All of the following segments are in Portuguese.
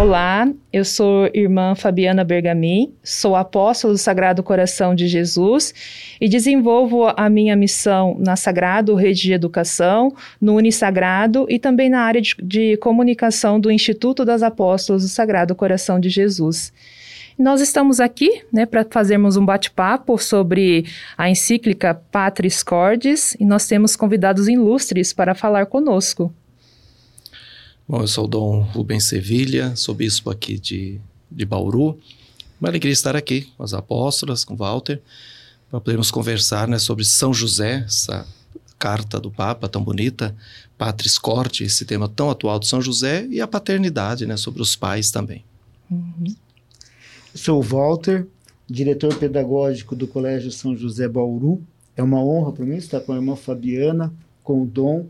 Olá, eu sou irmã Fabiana Bergamin, sou apóstolo do Sagrado Coração de Jesus e desenvolvo a minha missão na Sagrado Rede de Educação, no Unisagrado e também na área de, de comunicação do Instituto das Apóstolos do Sagrado Coração de Jesus. Nós estamos aqui né, para fazermos um bate-papo sobre a encíclica Patris Cordis e nós temos convidados ilustres para falar conosco. Bom, eu sou o Dom Rubens Sevilha, sou bispo aqui de, de Bauru. Uma alegria estar aqui com as apóstolas, com Walter, para podermos conversar né, sobre São José, essa carta do Papa tão bonita, Patris Corte, esse tema tão atual de São José, e a paternidade, né, sobre os pais também. Uhum. Sou o Walter, diretor pedagógico do Colégio São José Bauru. É uma honra para mim estar com a irmã Fabiana, com o Dom,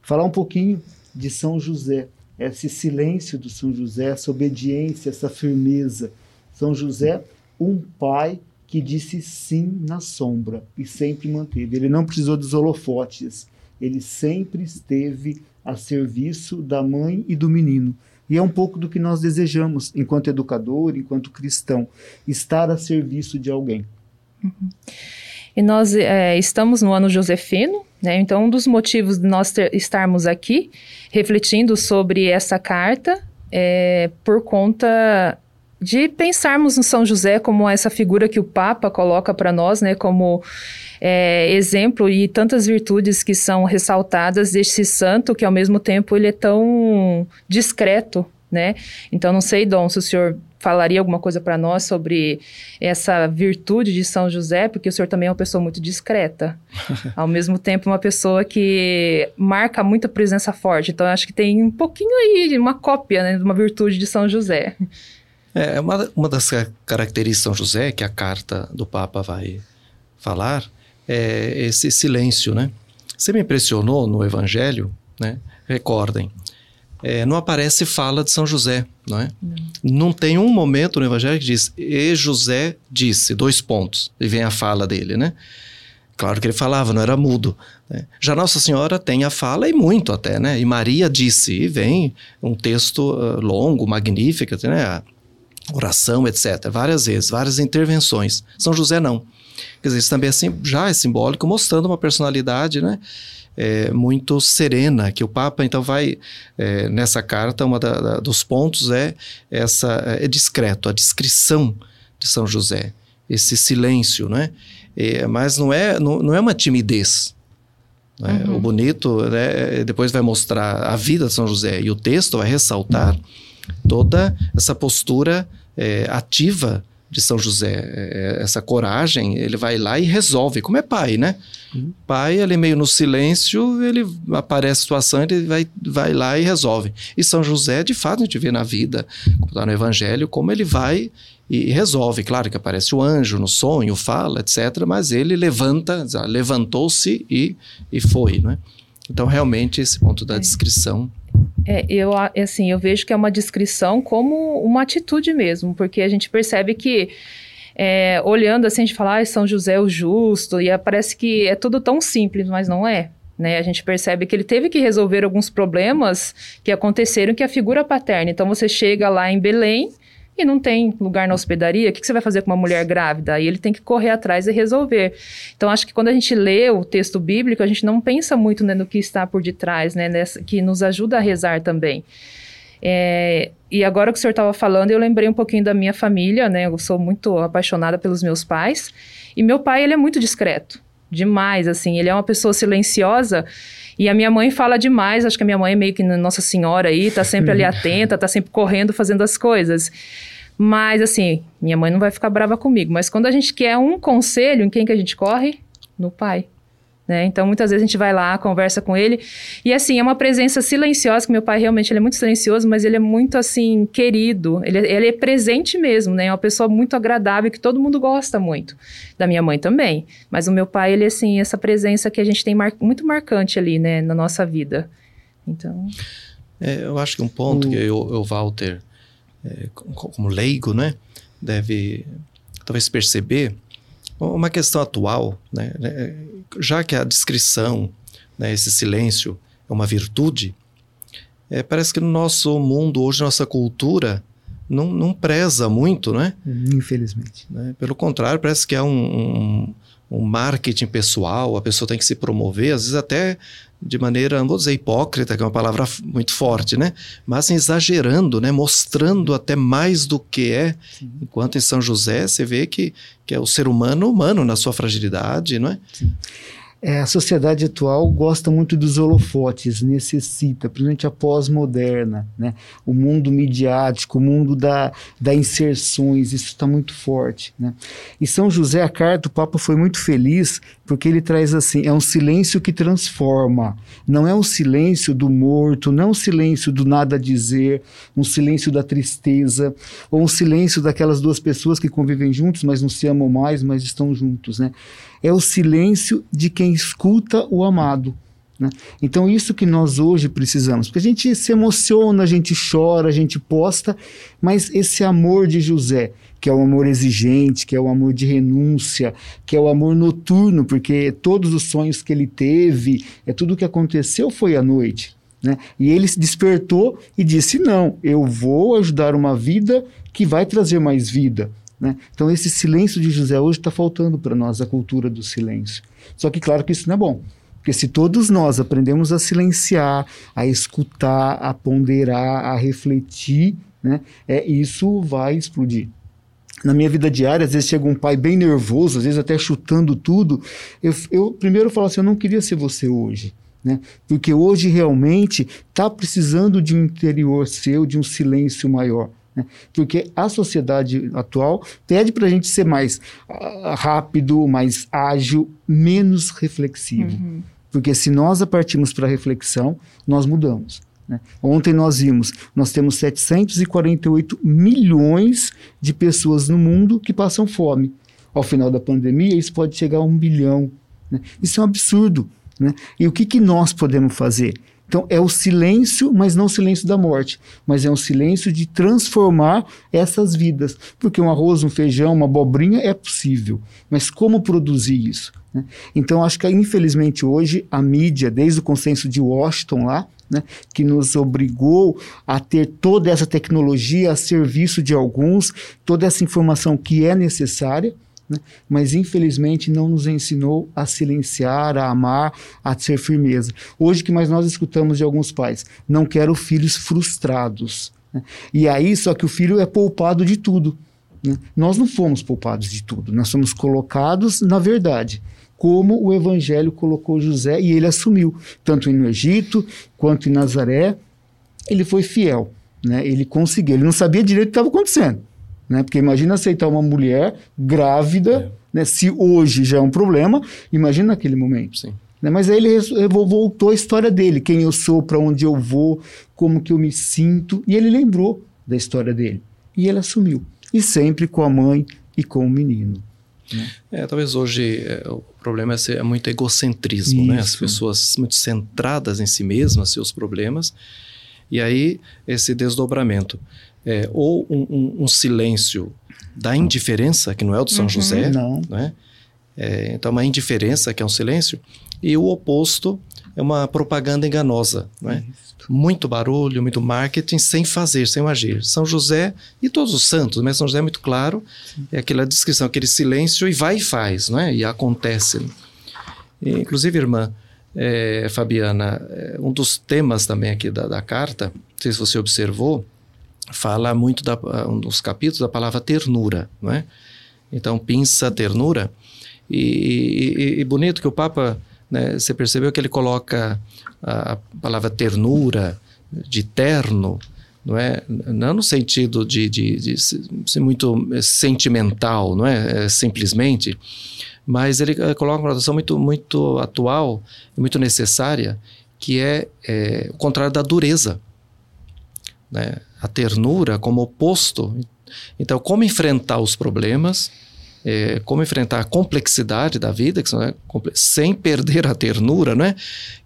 falar um pouquinho de São José, esse silêncio do São José, essa obediência, essa firmeza. São José, um pai que disse sim na sombra e sempre manteve. Ele não precisou dos holofotes, ele sempre esteve a serviço da mãe e do menino. E é um pouco do que nós desejamos, enquanto educador, enquanto cristão, estar a serviço de alguém. Uhum. E nós é, estamos no ano josefino, né? Então, um dos motivos de nós ter, estarmos aqui refletindo sobre essa carta é por conta de pensarmos no São José como essa figura que o Papa coloca para nós, né? Como é, exemplo e tantas virtudes que são ressaltadas desse santo que ao mesmo tempo ele é tão discreto, né? Então não sei, Dom, se o senhor falaria alguma coisa para nós sobre essa virtude de São José, porque o senhor também é uma pessoa muito discreta, ao mesmo tempo uma pessoa que marca muita presença forte. Então acho que tem um pouquinho aí uma cópia né, de uma virtude de São José. É uma, uma das características de São José que a carta do Papa vai falar é esse silêncio, né? Você me impressionou no Evangelho, né? Recordem, é, não aparece fala de São José, não é? Não. não. tem um momento no Evangelho que diz, e José disse, dois pontos, e vem a fala dele, né? Claro que ele falava, não era mudo. Né? Já Nossa Senhora tem a fala, e muito até, né? E Maria disse, e vem um texto uh, longo, magnífico, né? A oração, etc. Várias vezes, várias intervenções. São José não. Quer dizer, isso também é, já é simbólico, mostrando uma personalidade, né? É, muito serena, que o Papa então vai é, nessa carta, da, dos pontos é essa é discreto, a descrição de São José, esse silêncio, né? É, mas não é não, não é uma timidez. Né? Uhum. O bonito, né, depois vai mostrar a vida de São José e o texto vai ressaltar toda essa postura é, ativa de São José, é, é, essa coragem, ele vai lá e resolve, como é pai, né? Uhum. Pai, ele meio no silêncio, ele aparece a situação, ele vai, vai lá e resolve. E São José, de fato, a gente vê na vida, no Evangelho, como ele vai e resolve. Claro que aparece o anjo no sonho, fala, etc., mas ele levanta, levantou-se e, e foi, né? Então, realmente, esse ponto da é. descrição é, eu, assim, eu vejo que é uma descrição como uma atitude mesmo, porque a gente percebe que é, olhando assim, a gente fala, ah, São José é o justo, e parece que é tudo tão simples, mas não é. Né? A gente percebe que ele teve que resolver alguns problemas que aconteceram que a figura paterna. Então você chega lá em Belém e não tem lugar na hospedaria, o que, que, você vai fazer com uma mulher grávida? Aí ele tem que correr atrás e resolver. Então, acho que quando a gente lê o texto bíblico, a gente não pensa muito né, no que está por detrás, né, nessa, que nos ajuda a rezar também. É, e agora que o senhor estava falando, eu lembrei um pouquinho da minha família, né? Eu sou muito apaixonada pelos meus pais. E meu pai, ele é muito discreto. Demais, assim. Ele é uma pessoa silenciosa. E a minha mãe fala demais, acho que a minha mãe é meio que Nossa Senhora aí, tá sempre ali atenta, tá sempre correndo, fazendo as coisas. Mas, assim, minha mãe não vai ficar brava comigo. Mas quando a gente quer um conselho, em quem que a gente corre? No pai. Né? Então, muitas vezes a gente vai lá, conversa com ele. E, assim, é uma presença silenciosa, que meu pai realmente ele é muito silencioso, mas ele é muito, assim, querido. Ele, ele é presente mesmo, né? É uma pessoa muito agradável, que todo mundo gosta muito. Da minha mãe também. Mas o meu pai, ele, assim, essa presença que a gente tem mar muito marcante ali, né? Na nossa vida. Então... É, eu acho que um ponto o... que eu, o Walter é, como leigo, né, deve talvez perceber uma questão atual, né, né, já que a descrição, né, esse silêncio é uma virtude, é, parece que no nosso mundo hoje, nossa cultura, não, não preza muito, né? Infelizmente. Né? Pelo contrário, parece que é um, um, um, marketing pessoal, a pessoa tem que se promover, às vezes até de maneira, não vou dizer hipócrita, que é uma palavra muito forte, né? Mas assim, exagerando, né? Mostrando até mais do que é. Sim. Enquanto em São José você vê que, que é o ser humano humano na sua fragilidade, não é? Sim. É, a sociedade atual gosta muito dos holofotes, necessita, principalmente a pós-moderna, né? o mundo midiático, o mundo da, da inserções, isso está muito forte. Né? E São José, a carta, o Papa foi muito feliz, porque ele traz assim: é um silêncio que transforma, não é um silêncio do morto, não é um silêncio do nada a dizer, um silêncio da tristeza, ou um silêncio daquelas duas pessoas que convivem juntos, mas não se amam mais, mas estão juntos. Né? É o silêncio de quem escuta o amado. Né? Então, isso que nós hoje precisamos. Porque a gente se emociona, a gente chora, a gente posta, mas esse amor de José, que é o amor exigente, que é o amor de renúncia, que é o amor noturno, porque todos os sonhos que ele teve, é tudo que aconteceu foi à noite. Né? E ele se despertou e disse: Não, eu vou ajudar uma vida que vai trazer mais vida. Né? Então, esse silêncio de José hoje está faltando para nós, a cultura do silêncio. Só que, claro que isso não é bom. Porque se todos nós aprendemos a silenciar, a escutar, a ponderar, a refletir, né, é, isso vai explodir. Na minha vida diária, às vezes chega um pai bem nervoso, às vezes até chutando tudo. Eu, eu primeiro falo assim: eu não queria ser você hoje. Né? Porque hoje realmente está precisando de um interior seu, de um silêncio maior. Né? Porque a sociedade atual pede para a gente ser mais uh, rápido, mais ágil, menos reflexivo. Uhum. Porque se nós partimos para a reflexão, nós mudamos. Né? Ontem nós vimos, nós temos 748 milhões de pessoas no mundo que passam fome. Ao final da pandemia, isso pode chegar a um bilhão. Né? Isso é um absurdo. Né? E o que, que nós podemos fazer? Então é o silêncio, mas não o silêncio da morte, mas é um silêncio de transformar essas vidas. Porque um arroz, um feijão, uma abobrinha é possível, mas como produzir isso? Né? Então acho que infelizmente hoje a mídia, desde o consenso de Washington lá, né, que nos obrigou a ter toda essa tecnologia a serviço de alguns, toda essa informação que é necessária, né? mas infelizmente não nos ensinou a silenciar, a amar, a ser firmeza. Hoje que mais nós escutamos de alguns pais, não quero filhos frustrados. Né? E aí só que o filho é poupado de tudo. Né? Nós não fomos poupados de tudo, nós somos colocados na verdade como o Evangelho colocou José e ele assumiu, tanto no Egito quanto em Nazaré, ele foi fiel, né? ele conseguiu, ele não sabia direito o que estava acontecendo, né? Porque imagina aceitar uma mulher grávida, é. né? se hoje já é um problema, imagina naquele momento. Sim. Né? Mas aí ele voltou a história dele, quem eu sou, para onde eu vou, como que eu me sinto, e ele lembrou da história dele. E ele assumiu. E sempre com a mãe e com o menino. Né? É, talvez hoje é, o problema é, ser, é muito egocentrismo, Isso. né? As pessoas muito centradas em si mesmas, seus problemas, e aí esse desdobramento é, ou um, um, um, silêncio da indiferença, que não é o de São uhum, José, não. Né? É, então, uma indiferença, que é um silêncio, e o oposto é uma propaganda enganosa, né? Muito barulho, muito marketing, sem fazer, sem agir. São José e todos os santos, mas São José é muito claro, Sim. é aquela descrição, aquele silêncio e vai e faz, né? E acontece. E, inclusive, irmã é, Fabiana, é, um dos temas também aqui da, da carta, não sei se você observou, fala muito da, um dos capítulos da palavra ternura, não é? Então, pinça ternura. E, e, e bonito que o Papa, né, você percebeu que ele coloca a, a palavra ternura, de terno, não é? Não no sentido de, de, de ser muito sentimental, não é? é simplesmente, mas ele eh, coloca uma tradução muito, muito atual muito necessária, que é, é o contrário da dureza né? A ternura como oposto. Então, como enfrentar os problemas, é, como enfrentar a complexidade da vida, que é, sem perder a ternura, né?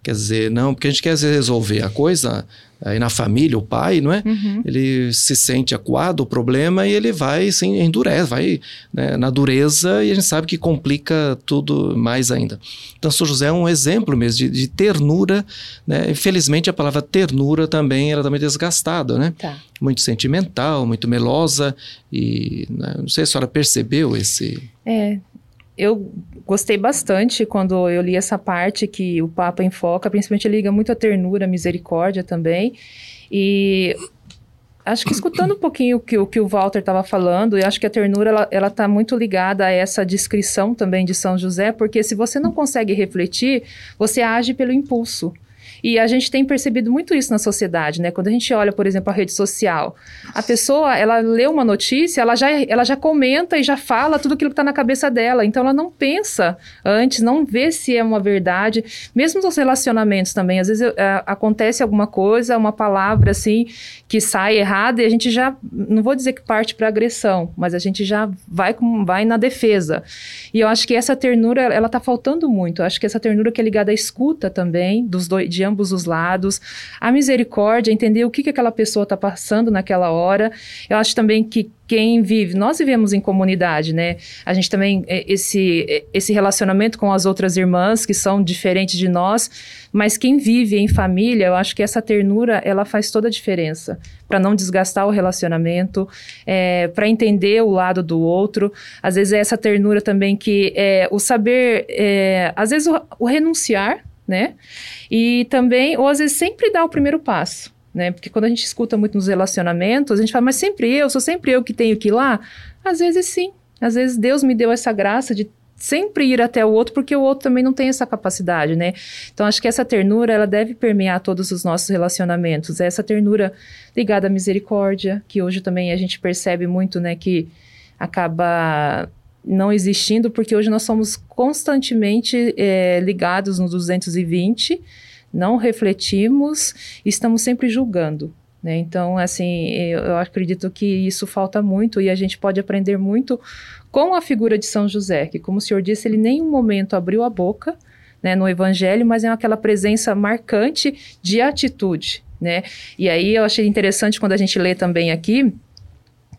Quer dizer, não, porque a gente quer resolver a coisa aí na família, o pai, não é? Uhum. Ele se sente acuado o problema e ele vai, assim, endurece, vai né, na dureza e a gente sabe que complica tudo mais ainda. Então, São José é um exemplo mesmo de, de ternura, né? Infelizmente, a palavra ternura também, ela também é desgastada, né? Tá. Muito sentimental, muito melosa e, né, não sei se a senhora percebeu esse... É, eu gostei bastante quando eu li essa parte que o Papa enfoca, principalmente liga muito a ternura, a misericórdia também. E acho que escutando um pouquinho o que, o que o Walter estava falando, eu acho que a ternura ela está muito ligada a essa descrição também de São José, porque se você não consegue refletir, você age pelo impulso. E a gente tem percebido muito isso na sociedade, né? Quando a gente olha, por exemplo, a rede social, a pessoa, ela lê uma notícia, ela já, ela já comenta e já fala tudo aquilo que está na cabeça dela. Então, ela não pensa antes, não vê se é uma verdade. Mesmo nos relacionamentos também, às vezes é, acontece alguma coisa, uma palavra assim, que sai errada e a gente já, não vou dizer que parte para agressão, mas a gente já vai, com, vai na defesa. E eu acho que essa ternura, ela está faltando muito. Eu acho que essa ternura que é ligada à escuta também, dos dois, de ambos ambos os lados, a misericórdia, entender o que, que aquela pessoa está passando naquela hora. Eu acho também que quem vive, nós vivemos em comunidade, né? A gente também, é, esse, é, esse relacionamento com as outras irmãs que são diferentes de nós, mas quem vive em família, eu acho que essa ternura, ela faz toda a diferença para não desgastar o relacionamento, é, para entender o lado do outro. Às vezes é essa ternura também que é o saber, é, às vezes o, o renunciar, né? E também, ou às vezes sempre dá o primeiro passo, né? Porque quando a gente escuta muito nos relacionamentos, a gente fala, mas sempre eu, sou sempre eu que tenho que ir lá. Às vezes sim. Às vezes Deus me deu essa graça de sempre ir até o outro, porque o outro também não tem essa capacidade, né? Então, acho que essa ternura, ela deve permear todos os nossos relacionamentos. Essa ternura ligada à misericórdia, que hoje também a gente percebe muito, né, que acaba não existindo, porque hoje nós somos constantemente é, ligados no 220, não refletimos, estamos sempre julgando. Né? Então, assim, eu, acredito que isso falta muito e a gente pode aprender muito com a figura de São José, que, como o senhor disse, ele nem um momento abriu a boca né, no Evangelho, mas é aquela presença marcante de atitude. Né? E aí eu achei interessante quando a gente lê também aqui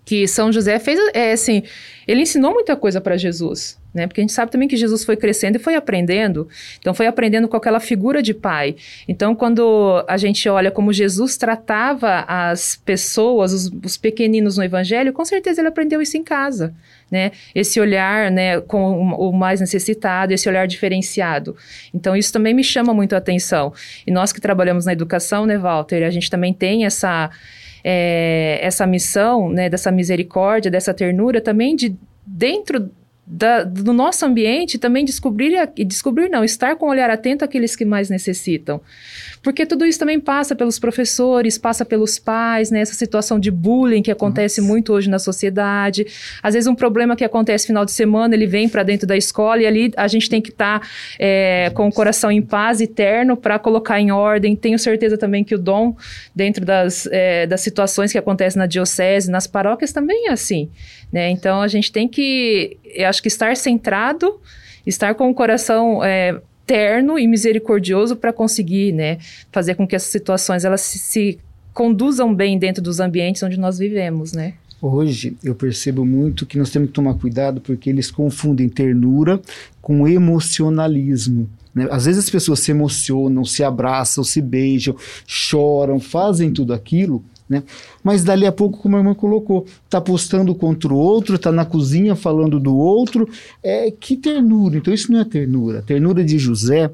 que São José fez, é assim, ele ensinou muita coisa para Jesus, né? Porque a gente sabe também que Jesus foi crescendo e foi aprendendo. Então foi aprendendo com aquela figura de pai. Então quando a gente olha como Jesus tratava as pessoas, os, os pequeninos no evangelho, com certeza ele aprendeu isso em casa, né? Esse olhar, né, com o mais necessitado, esse olhar diferenciado. Então isso também me chama muito a atenção. E nós que trabalhamos na educação, né, Walter, a gente também tem essa é, essa missão, né, dessa misericórdia, dessa ternura, também de dentro da, do nosso ambiente também descobrir e descobrir não estar com um olhar atento àqueles que mais necessitam porque tudo isso também passa pelos professores passa pelos pais né? Essa situação de bullying que acontece Nossa. muito hoje na sociedade. Às vezes um problema que acontece final de semana ele vem para dentro da escola e ali a gente tem que estar tá, é, com o coração em paz eterno para colocar em ordem. Tenho certeza também que o dom dentro das, é, das situações que acontecem na diocese nas paróquias também é assim né? Então a gente tem que eu acho que estar centrado, estar com o coração é, terno e misericordioso para conseguir, né, fazer com que essas situações elas se, se conduzam bem dentro dos ambientes onde nós vivemos, né? Hoje eu percebo muito que nós temos que tomar cuidado porque eles confundem ternura com emocionalismo. Né? Às vezes as pessoas se emocionam, se abraçam, se beijam, choram, fazem tudo aquilo né? Mas dali a pouco, como a irmã colocou, está postando contra o outro, está na cozinha falando do outro. É, que ternura. Então, isso não é ternura. A ternura de José,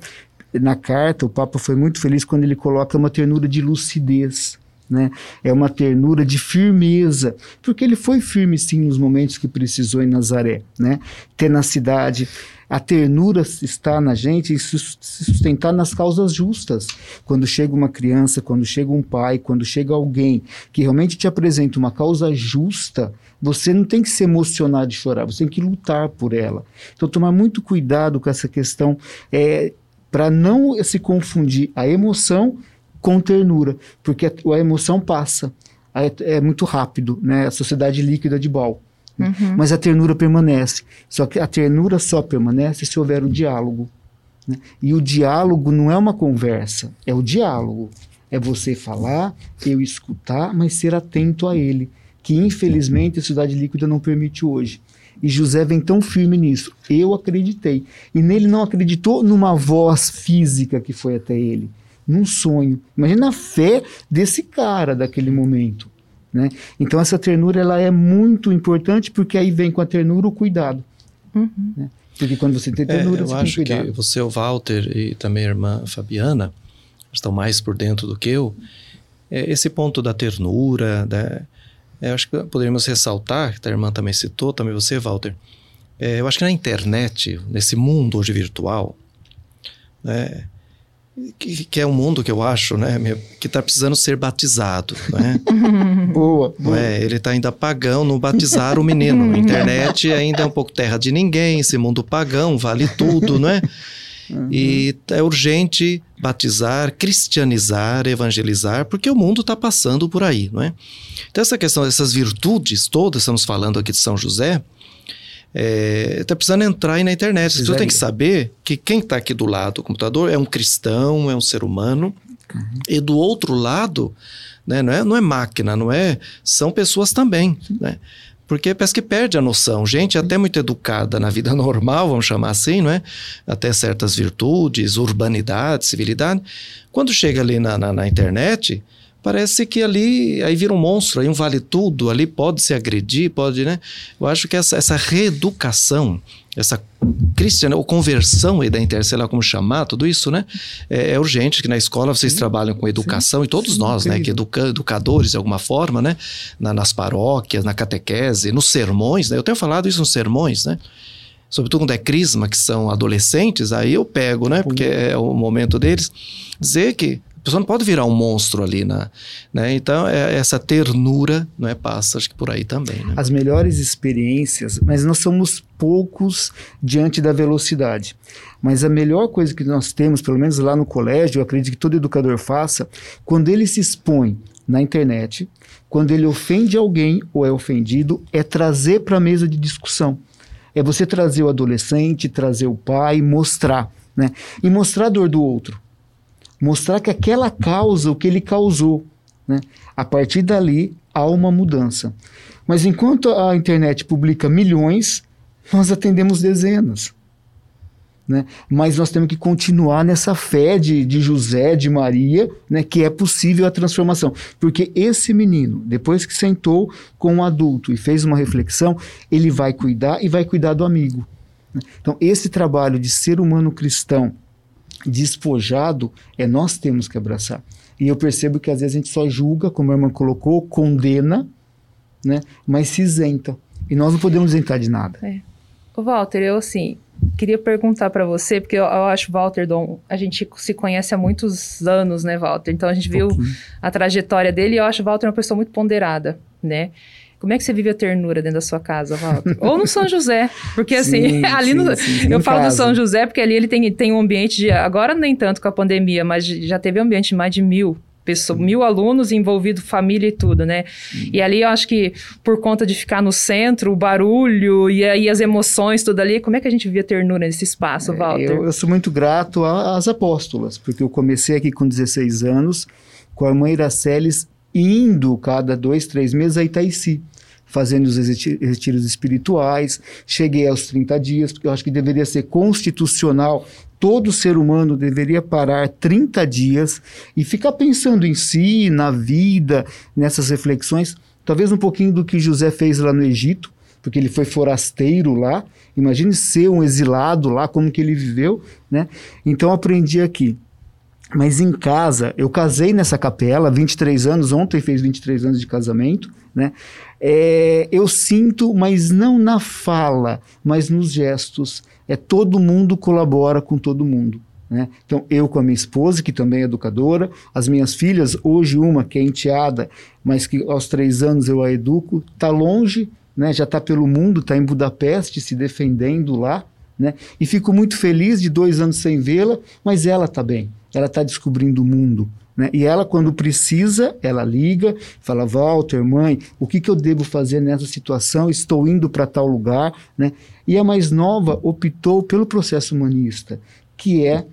na carta, o Papa foi muito feliz quando ele coloca uma ternura de lucidez. Né? É uma ternura de firmeza, porque ele foi firme sim nos momentos que precisou em Nazaré, né? Tenacidade, a ternura está na gente e se sustentar nas causas justas. Quando chega uma criança, quando chega um pai, quando chega alguém que realmente te apresenta uma causa justa, você não tem que se emocionar de chorar, você tem que lutar por ela. Então, tomar muito cuidado com essa questão é, para não se confundir a emoção com ternura, porque a, a emoção passa, é, é muito rápido, né? A sociedade líquida de Ball. Uhum. Mas a ternura permanece. Só que a ternura só permanece se houver o diálogo. Né? E o diálogo não é uma conversa, é o diálogo. É você falar, eu escutar, mas ser atento a ele, que infelizmente a cidade líquida não permite hoje. E José vem tão firme nisso. Eu acreditei. E nele não acreditou numa voz física que foi até ele, num sonho. Imagina a fé desse cara daquele momento. Né? Então essa ternura ela é muito importante porque aí vem com a ternura o cuidado. Uhum. Né? Porque quando você tem ternura, é, eu você acho tem cuidado. que você, o Walter e também a irmã Fabiana estão mais por dentro do que eu. É, esse ponto da ternura, da, é, acho que poderíamos ressaltar, que a irmã também citou, também você, Walter. É, eu acho que na internet, nesse mundo hoje virtual, né, que, que, é um mundo que eu acho, né, que está precisando ser batizado, né? boa, boa. É, ele está ainda pagão no batizar o menino. Internet ainda é um pouco terra de ninguém, esse mundo pagão vale tudo, não é? Uhum. E é urgente batizar, cristianizar, evangelizar, porque o mundo está passando por aí, não é? Então, essa questão dessas virtudes todas, estamos falando aqui de São José, é, tá precisando entrar aí na internet. As pessoas têm que saber que quem está aqui do lado do computador é um cristão, é um ser humano, uhum. e do outro lado, né, não, é, não é máquina, não é, são pessoas também, né? porque parece que perde a noção. Gente até muito educada na vida normal, vamos chamar assim, não é? Até certas virtudes, urbanidade, civilidade. Quando chega ali na, na, na internet, parece que ali aí vira um monstro, aí um vale tudo, ali pode se agredir, pode, né? Eu acho que essa, essa reeducação essa cristiana ou conversão aí da internet, sei lá como chamar, tudo isso, né? É, é urgente que na escola vocês sim, trabalham com educação sim, e todos sim, nós, né? Que educa, educadores de alguma forma, né? Na, nas paróquias, na catequese, nos sermões, né? Eu tenho falado isso nos sermões, né? Sobretudo quando é crisma, que são adolescentes, aí eu pego, né? Porque é o momento deles, dizer que a pessoa não pode virar um monstro ali, na, né? Então, é, essa ternura não é, passa, acho que por aí também. Né? As melhores experiências, mas nós somos poucos diante da velocidade. Mas a melhor coisa que nós temos, pelo menos lá no colégio, eu acredito que todo educador faça, quando ele se expõe na internet, quando ele ofende alguém ou é ofendido, é trazer para a mesa de discussão. É você trazer o adolescente, trazer o pai, mostrar. Né? E mostrar a dor do outro mostrar que aquela causa, o que ele causou, né? a partir dali há uma mudança. Mas enquanto a internet publica milhões, nós atendemos dezenas. Né? Mas nós temos que continuar nessa fé de, de José, de Maria, né? que é possível a transformação. Porque esse menino, depois que sentou com um adulto e fez uma reflexão, ele vai cuidar e vai cuidar do amigo. Né? Então, esse trabalho de ser humano cristão, despojado, é nós temos que abraçar. E eu percebo que às vezes a gente só julga, como a irmã colocou, condena, né? mas se isenta. E nós não podemos isentar de nada. É. O Walter, eu assim, queria perguntar para você, porque eu, eu, acho Walter Dom, a gente se conhece há muitos anos, né, Walter? Então a gente viu a trajetória dele e eu acho o Walter uma pessoa muito ponderada, né? Como é que você vive a ternura dentro da sua casa, Walter? Ou no São José, porque assim, sim, ali sim, no, sim, eu falo do São José porque ali ele tem, tem um ambiente de, agora nem tanto com a pandemia, mas já teve um ambiente de mais de mil pessoas, mil alunos envolvidos, família e tudo, né? E ali eu acho que por conta de ficar no centro, o barulho e aí as emoções, tudo ali, como é que a gente vivia ternura nesse espaço, é, Walter? Eu, eu, sou muito grato às apóstolas, porque eu comecei aqui com 16 anos, com a irmã Iraceles indo cada dois, três meses a Itaici fazendo os retiros espirituais. Cheguei aos 30 dias, porque eu acho que deveria ser constitucional. Todo ser humano deveria parar 30 dias e ficar pensando em si, na vida, nessas reflexões. Talvez um pouquinho do que José fez lá no Egito, porque ele foi forasteiro lá. Imagine ser um exilado lá, como que ele viveu, né? Então aprendi aqui. Mas em casa, eu casei nessa capela, 23 anos, ontem fez 23 anos de casamento, né? É, eu sinto, mas não na fala, mas nos gestos. É todo mundo colabora com todo mundo. Né? Então, eu com a minha esposa, que também é educadora, as minhas filhas, hoje uma que é enteada, mas que aos três anos eu a educo, está longe, né? já está pelo mundo, está em Budapeste se defendendo lá, né? e fico muito feliz de dois anos sem vê-la, mas ela está bem ela está descobrindo o mundo. Né? E ela, quando precisa, ela liga, fala: Walter, mãe, o que, que eu devo fazer nessa situação? Estou indo para tal lugar. Né? E a mais nova optou pelo processo humanista, que é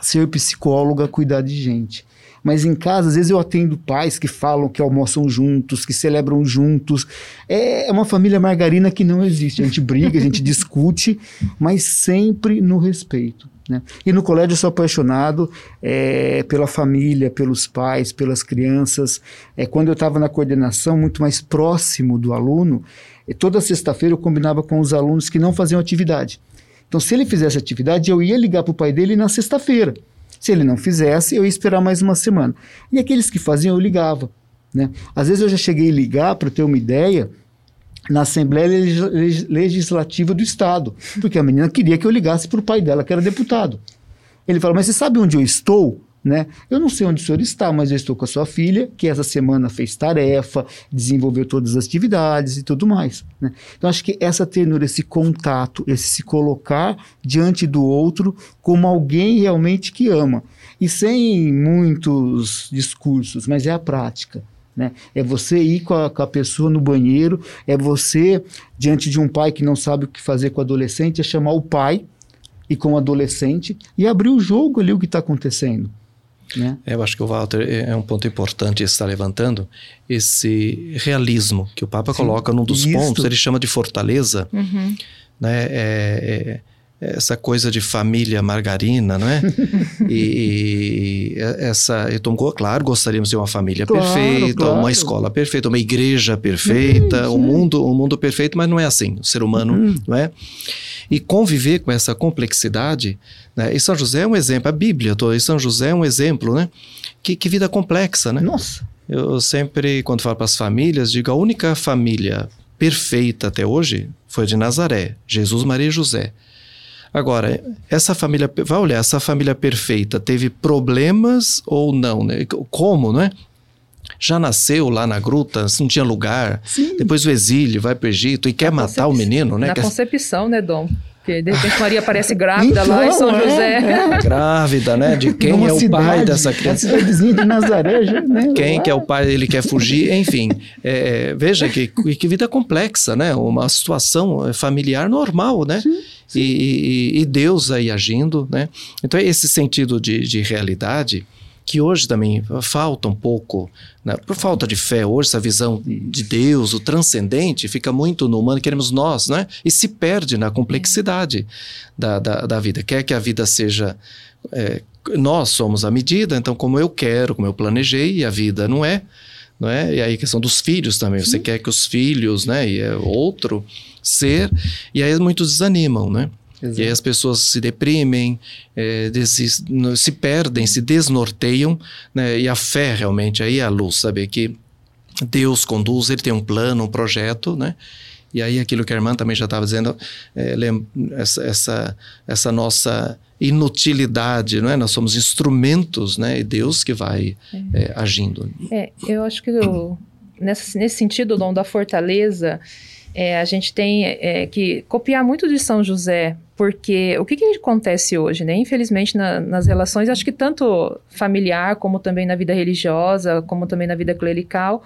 ser psicóloga, cuidar de gente. Mas em casa, às vezes eu atendo pais que falam que almoçam juntos, que celebram juntos. É, é uma família margarina que não existe. A gente briga, a gente discute, mas sempre no respeito. Né? E no colégio eu sou apaixonado é, pela família, pelos pais, pelas crianças. É, quando eu estava na coordenação, muito mais próximo do aluno, toda sexta-feira eu combinava com os alunos que não faziam atividade. Então, se ele fizesse atividade, eu ia ligar para o pai dele na sexta-feira. Se ele não fizesse, eu ia esperar mais uma semana. E aqueles que faziam, eu ligava. Né? Às vezes eu já cheguei a ligar, para ter uma ideia, na Assembleia Legislativa do Estado, porque a menina queria que eu ligasse para o pai dela, que era deputado. Ele falou: Mas você sabe onde eu estou? Né? Eu não sei onde o senhor está, mas eu estou com a sua filha, que essa semana fez tarefa, desenvolveu todas as atividades e tudo mais. Né? Então, acho que essa ternura, esse contato, esse se colocar diante do outro como alguém realmente que ama. E sem muitos discursos, mas é a prática. Né? É você ir com a, com a, pessoa no banheiro, é você, diante de um pai que não sabe o que fazer com o adolescente, é chamar o pai e com o adolescente e abrir o jogo ali o que está acontecendo. Né? Eu acho que o Walter é, é um ponto importante está levantando esse realismo que o Papa Sim, coloca num dos pontos. Ele chama de fortaleza, uhum. né? É, é, essa coisa de família margarina, não é? e, e, essa, então, claro, gostaríamos de uma família claro, perfeita, claro. uma escola perfeita, uma igreja perfeita, um mundo, um mundo perfeito, mas não é assim. O ser humano, uhum. não é? E conviver com essa complexidade, né? E São José é um exemplo, a Bíblia toda, e São José é um exemplo, né? Que, que vida complexa, né? Nossa! Eu sempre, quando falo para as famílias, digo, a única família perfeita até hoje foi a de Nazaré, Jesus, Maria e José. Agora, essa família, vai olhar, essa família perfeita teve problemas ou não, né? Como, né? já nasceu lá na gruta, não tinha lugar. Sim. Depois o exílio, vai para o Egito e quer matar o menino, né? Na concepção, né, Dom? Porque de repente Maria aparece grávida então, lá em São é, José. É. Grávida, né? De quem Numa é o cidade, pai dessa criança? A cidadezinha de Nazaré, né? Quem que é o pai, ele quer fugir, enfim. É, veja que, que vida complexa, né? Uma situação familiar normal, né? Sim, sim. E, e, e, Deus aí agindo, né? Então, esse sentido de, de realidade que hoje também falta um pouco, né? por falta de fé, hoje essa visão de Deus, o transcendente, fica muito no humano, queremos nós, né? E se perde na complexidade da, da, da vida. Quer que a vida seja. É, nós somos a medida, então, como eu quero, como eu planejei, e a vida não é. Não é? E aí a questão dos filhos também. Você quer que os filhos, né? E é outro ser, e aí muitos desanimam, né? Exato. E aí as pessoas se deprimem, é, se perdem, se desnorteiam, né? E a fé realmente aí é a luz, saber que Deus conduz, Ele tem um plano, um projeto, né? E aí aquilo que a irmã também já estava dizendo, é, essa, essa, essa, nossa inutilidade, não é? Nós somos instrumentos, né? E Deus que vai é. É, agindo. É, eu acho que eu, nesse, nesse sentido, o dom da fortaleza, é, a gente tem é, que copiar muito de São José, porque o que, que acontece hoje, né? Infelizmente, na, nas relações, acho que tanto familiar, como também na vida religiosa, como também na vida clerical,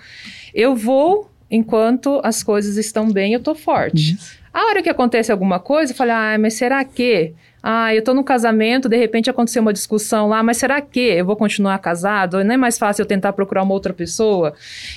eu vou enquanto as coisas estão bem, eu tô forte. Uhum. A hora que acontece alguma coisa, eu falo, ah, mas será que? Ah, eu tô no casamento, de repente aconteceu uma discussão lá, mas será que eu vou continuar casado? Não é mais fácil eu tentar procurar uma outra pessoa?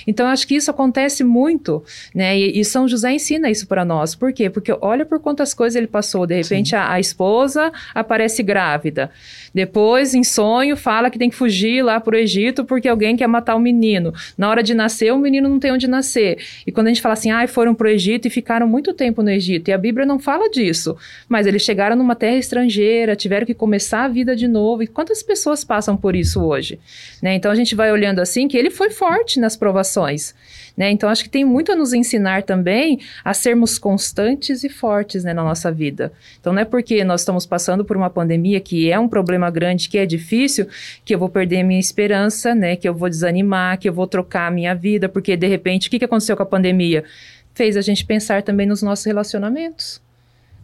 Então, acho que isso acontece muito, né? E, e São José ensina isso para nós. Por quê? Porque olha por quantas coisas ele passou. De repente, a, a, esposa aparece grávida. Depois, em sonho, fala que tem que fugir lá pro Egito porque alguém quer matar o menino. Na hora de nascer, o menino não tem onde nascer. E quando a gente fala assim, ah, foram pro Egito e ficaram muito tempo no Egito. E a Bíblia não fala disso. Mas eles chegaram numa terra estrangeira estrangeira, tiveram que começar a vida de novo. E quantas pessoas passam por isso hoje? Né? Então a gente vai olhando assim que ele foi forte nas provações. Né? Então acho que tem muito a nos ensinar também a sermos constantes e fortes né, na nossa vida. Então não é porque nós estamos passando por uma pandemia que é um problema grande, que é difícil, que eu vou perder minha esperança, né? que eu vou desanimar, que eu vou trocar a minha vida, porque de repente o que aconteceu com a pandemia? Fez a gente pensar também nos nossos relacionamentos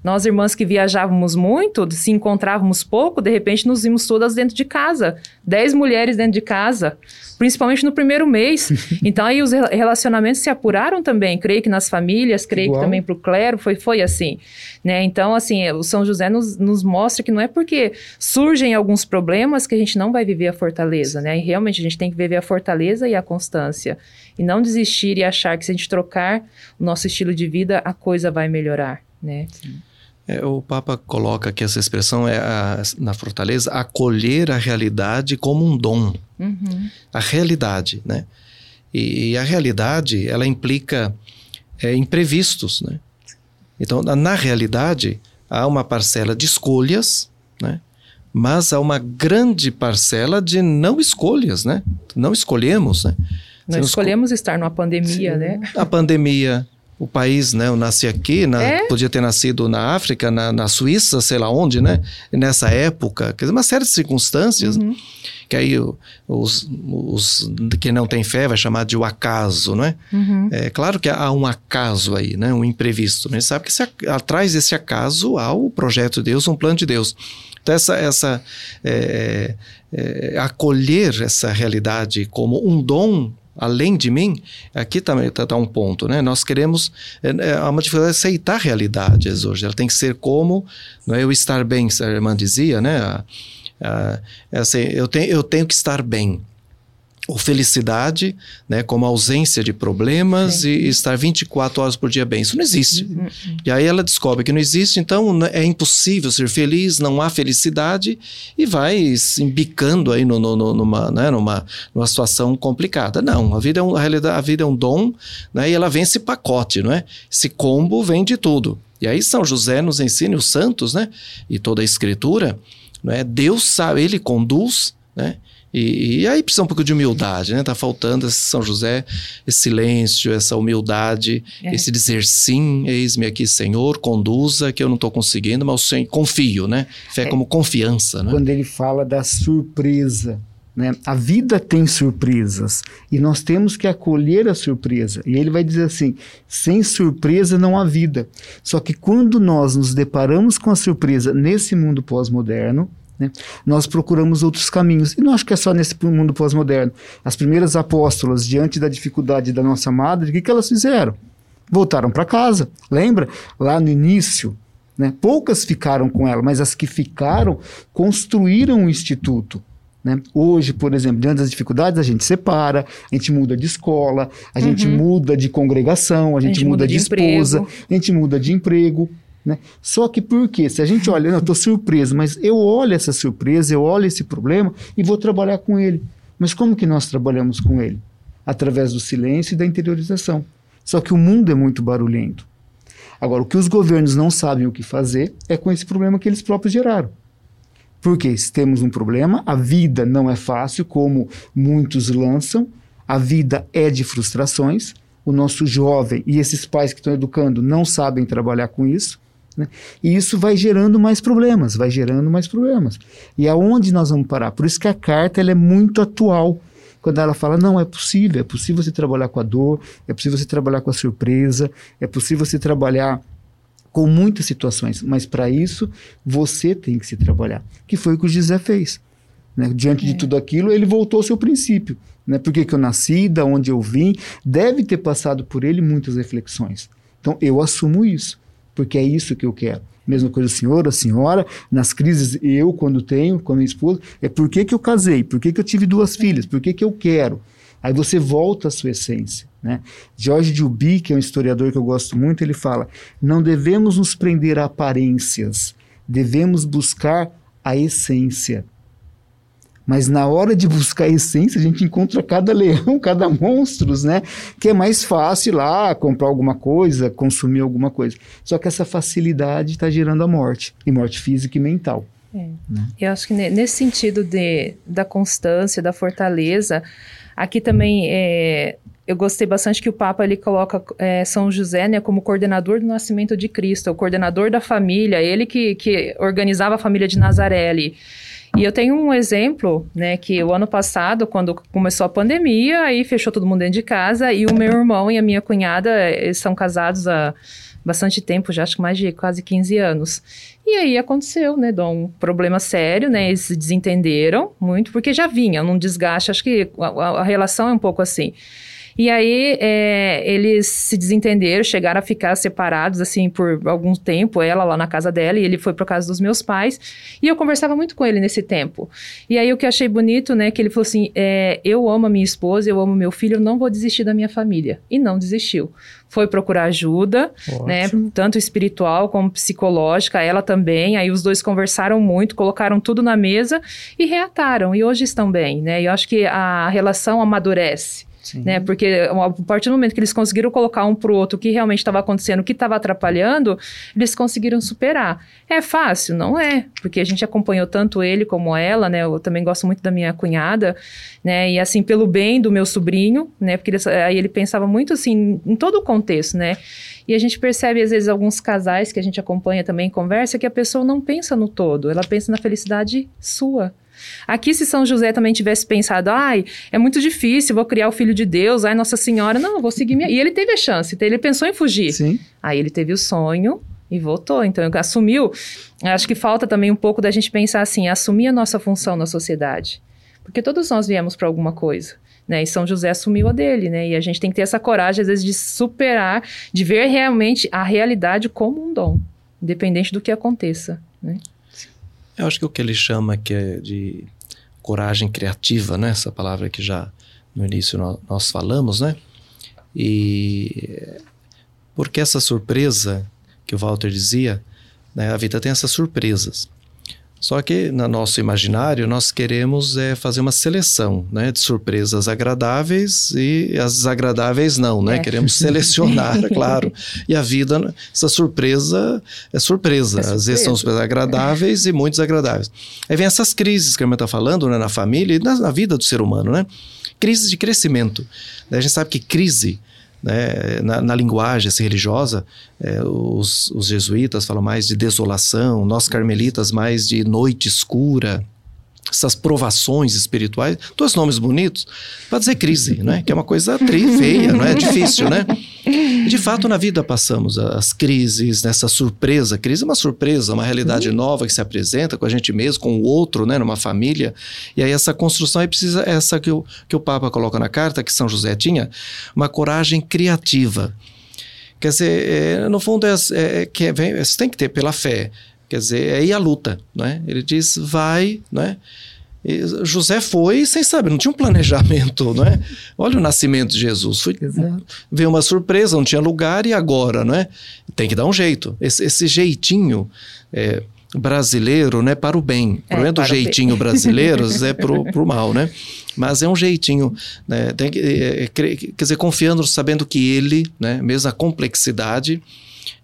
Nós, irmãs que viajávamos muito, se encontrávamos pouco, de repente nos vimos todas dentro de casa. Dez mulheres dentro de casa, principalmente no primeiro mês. então aí os relacionamentos se apuraram também. Creio que nas famílias, creio Igual. que também para o clero foi, foi assim. Né? Então, assim, o São José nos, nos mostra que não é porque surgem alguns problemas que a gente não vai viver a fortaleza, né? E realmente a gente tem que viver a fortaleza e a constância. E não desistir e achar que se a gente trocar o nosso estilo de vida, a coisa vai melhorar, né? É, o Papa coloca que essa expressão é a, na fortaleza acolher a realidade como um dom. Uhum. A realidade, né? E, e, a realidade, ela implica é, imprevistos, né? Então, na, na realidade, há uma parcela de escolhas, né? Mas há uma grande parcela de não escolhas, né? Não escolhemos, né? Nós escolhemos esco... estar numa pandemia, Sim. né? A pandemia, o país, né? Eu nasci aqui, na, é? podia ter nascido na África, na, na, Suíça, sei lá onde, né? Nessa época, quer dizer, uma série de circunstâncias uhum. que aí os, os que não tem fé vai chamar de o acaso, não é? Uhum. É claro que há um acaso aí, né? Um imprevisto. Mas sabe que se, atrás desse acaso há o projeto de Deus, um plano de Deus. Então essa, essa é, é, acolher essa realidade como um dom além de mim, aqui também está tá um ponto, né? Nós queremos, é, é, uma dificuldade de aceitar realidades hoje, ela tem que ser como, não é eu estar bem, a irmã dizia, né? A, a, é assim, eu, tenho, eu tenho que estar bem, ou felicidade, né, como ausência de problemas Sim. e estar 24 horas por dia bem. Isso não existe. Uhum. E aí ela descobre que não existe, então é impossível ser feliz, não há felicidade e vai se embicando aí no, no, numa, né, numa, numa situação complicada. Não, a vida é um, a realidade, a vida é um dom né, e ela vem esse pacote, não é? Esse combo vem de tudo. E aí São José nos ensina, os santos, né, e toda a escritura, né, Deus sabe, ele conduz, né, e, e, aí precisa um pouco de humildade, né? Tá faltando esse São José, esse silêncio, essa humildade, é. esse dizer sim, eis-me aqui, Senhor, conduza, que eu não estou conseguindo, mas sim, confio, né? Fé é. como confiança, né? Quando ele fala da surpresa, né? A vida tem surpresas e nós temos que acolher a surpresa. E ele vai dizer assim: sem surpresa não há vida. Só que quando nós nos deparamos com a surpresa nesse mundo pós-moderno, né? Nós procuramos outros caminhos. E não acho que é só nesse mundo pós-moderno. As primeiras apóstolas, diante da dificuldade da nossa madre, o que, que elas fizeram? Voltaram para casa. Lembra? Lá no início, né? poucas ficaram com ela, mas as que ficaram construíram um instituto. Né? Hoje, por exemplo, diante das dificuldades, a gente separa, a gente muda de escola, a uhum. gente muda de congregação, a gente, a gente muda, muda, de, de esposa, a gente muda de emprego. Né? Só que por quê? Se a gente olha, eu estou surpreso, mas eu olho essa surpresa, eu olho esse problema e vou trabalhar com ele. Mas como que nós trabalhamos com ele? Através do silêncio e da interiorização. Só que o mundo é muito barulhento. Agora, o que os governos não sabem o que fazer é com esse problema que eles próprios geraram. Porque se temos um problema, a vida não é fácil, como muitos lançam, a vida é de frustrações, o nosso jovem e esses pais que estão educando não sabem trabalhar com isso, né? E isso vai gerando mais problemas, vai gerando mais problemas. E aonde nós vamos parar? Por isso que a carta ela é muito atual. Quando ela fala, não, é possível, é possível você trabalhar com a dor, é possível você trabalhar com a surpresa, é possível você trabalhar com muitas situações, mas para isso você tem que se trabalhar, que foi o que o José fez. Né? Diante é. de tudo aquilo, ele voltou ao seu princípio. Né? Por que, que eu nasci, da onde eu vim, deve ter passado por ele muitas reflexões. Então eu assumo isso porque é isso que eu quero. Mesma coisa o senhor, a senhora, nas crises eu, quando tenho, com a minha esposa, é por que, que eu casei, por que, que eu tive duas filhas, por que, que eu quero. Aí você volta à sua essência. Né? George Duby, que é um historiador que eu gosto muito, ele fala: não devemos nos prender a aparências, devemos buscar a essência. Mas na hora de buscar a essência, a gente encontra cada leão, cada monstros, né? Que é mais fácil lá comprar alguma coisa, consumir alguma coisa. Só que essa facilidade está gerando a morte, e morte física e mental. É. Né? Eu acho que nesse sentido de, da constância, da fortaleza, aqui também é, eu gostei bastante que o Papa ele coloca é, São José né, como coordenador do nascimento de Cristo, o coordenador da família, ele que, que organizava a família de Nazaré ali. E eu tenho um exemplo, né, que o ano passado, quando começou a pandemia, aí fechou todo mundo dentro de casa e o meu irmão e a minha cunhada, eles são casados há bastante tempo, já acho que mais de quase 15 anos. E aí aconteceu, né, Dom, um problema sério, né, eles se desentenderam muito, porque já vinha num desgaste, acho que a, a relação é um pouco assim. E aí é, eles se desentenderam, chegaram a ficar separados assim por algum tempo, ela lá na casa dela e ele foi para casa dos meus pais. E eu conversava muito com ele nesse tempo. E aí o que eu achei bonito, né, que ele falou assim: é, eu amo a minha esposa, eu amo meu filho, eu não vou desistir da minha família. E não desistiu foi procurar ajuda, Ótimo. né, tanto espiritual como psicológica, ela também. Aí os dois conversaram muito, colocaram tudo na mesa e reataram. E hoje estão bem, né? E eu acho que a relação amadurece. Né? Porque a partir do momento que eles conseguiram colocar um pro outro o que realmente estava acontecendo, o que estava atrapalhando, eles conseguiram superar. É fácil? Não é, porque a gente acompanhou tanto ele como ela, né? Eu também gosto muito da minha cunhada, né? E assim, pelo bem do meu sobrinho, né? Porque ele, aí ele pensava muito assim, em todo o contexto, né? E a gente percebe, às vezes, alguns casais que a gente acompanha também, conversa, que a pessoa não pensa no todo, ela pensa na felicidade sua. Aqui, se São José também tivesse pensado, ai, é muito difícil, vou criar o filho de Deus, ai, Nossa Senhora, não, vou seguir minha. E ele teve a chance, ele pensou em fugir. Sim. Aí ele teve o sonho e voltou. Então, assumiu. Acho que falta também um pouco da gente pensar assim, assumir a nossa função na sociedade. Porque todos nós viemos para alguma coisa. Né? E São José assumiu a dele, né? E a gente tem que ter essa coragem, às vezes, de superar, de ver realmente a realidade como um dom, independente do que aconteça, né? Eu acho que o que ele chama que é de coragem criativa, né? Essa palavra que já no início nós, nós falamos, né? E porque essa surpresa que o Walter dizia, né? A vida tem essas surpresas. Só que no nosso imaginário nós queremos é, fazer uma seleção né, de surpresas agradáveis e as desagradáveis não, né? É. Queremos selecionar, claro. E a vida, essa surpresa é surpresa. É surpresa. Às vezes são surpresas agradáveis e muito desagradáveis. Aí vem essas crises que a gente está falando né, na família e na, na, vida do ser humano, né? Crises de crescimento. A gente sabe que crise né? Na, na, linguagem assim, religiosa, é, os, os, jesuítas falam mais de desolação, nós carmelitas mais de noite escura, essas provações espirituais, dois nomes bonitos, para dizer crise, né? que é uma coisa tri, feia, não é difícil, né? E de fato, na vida passamos as crises, nessa surpresa. Crise é uma surpresa, uma realidade uhum. nova que se apresenta com a gente mesmo, com o outro, né, numa família. E aí essa construção aí precisa, essa que o, que o Papa coloca na carta, que São José tinha, uma coragem criativa. Quer dizer, é, no fundo, é, é, que vem, você tem que ter pela fé. Quer dizer, é ir à luta, né? Ele diz, vai, né? José foi sem saber, não tinha um planejamento, não é? Olha o nascimento de Jesus. Foi, veio uma surpresa, não tinha lugar e agora, não é? Tem que dar um jeito. Esse, esse jeitinho é, brasileiro, né, para o bem. É, o problema do jeitinho brasileiro é pro, pro mal, né? Mas é um jeitinho, né? Tem que, é, é quer dizer, confiando, sabendo que ele, né, mesmo a complexidade,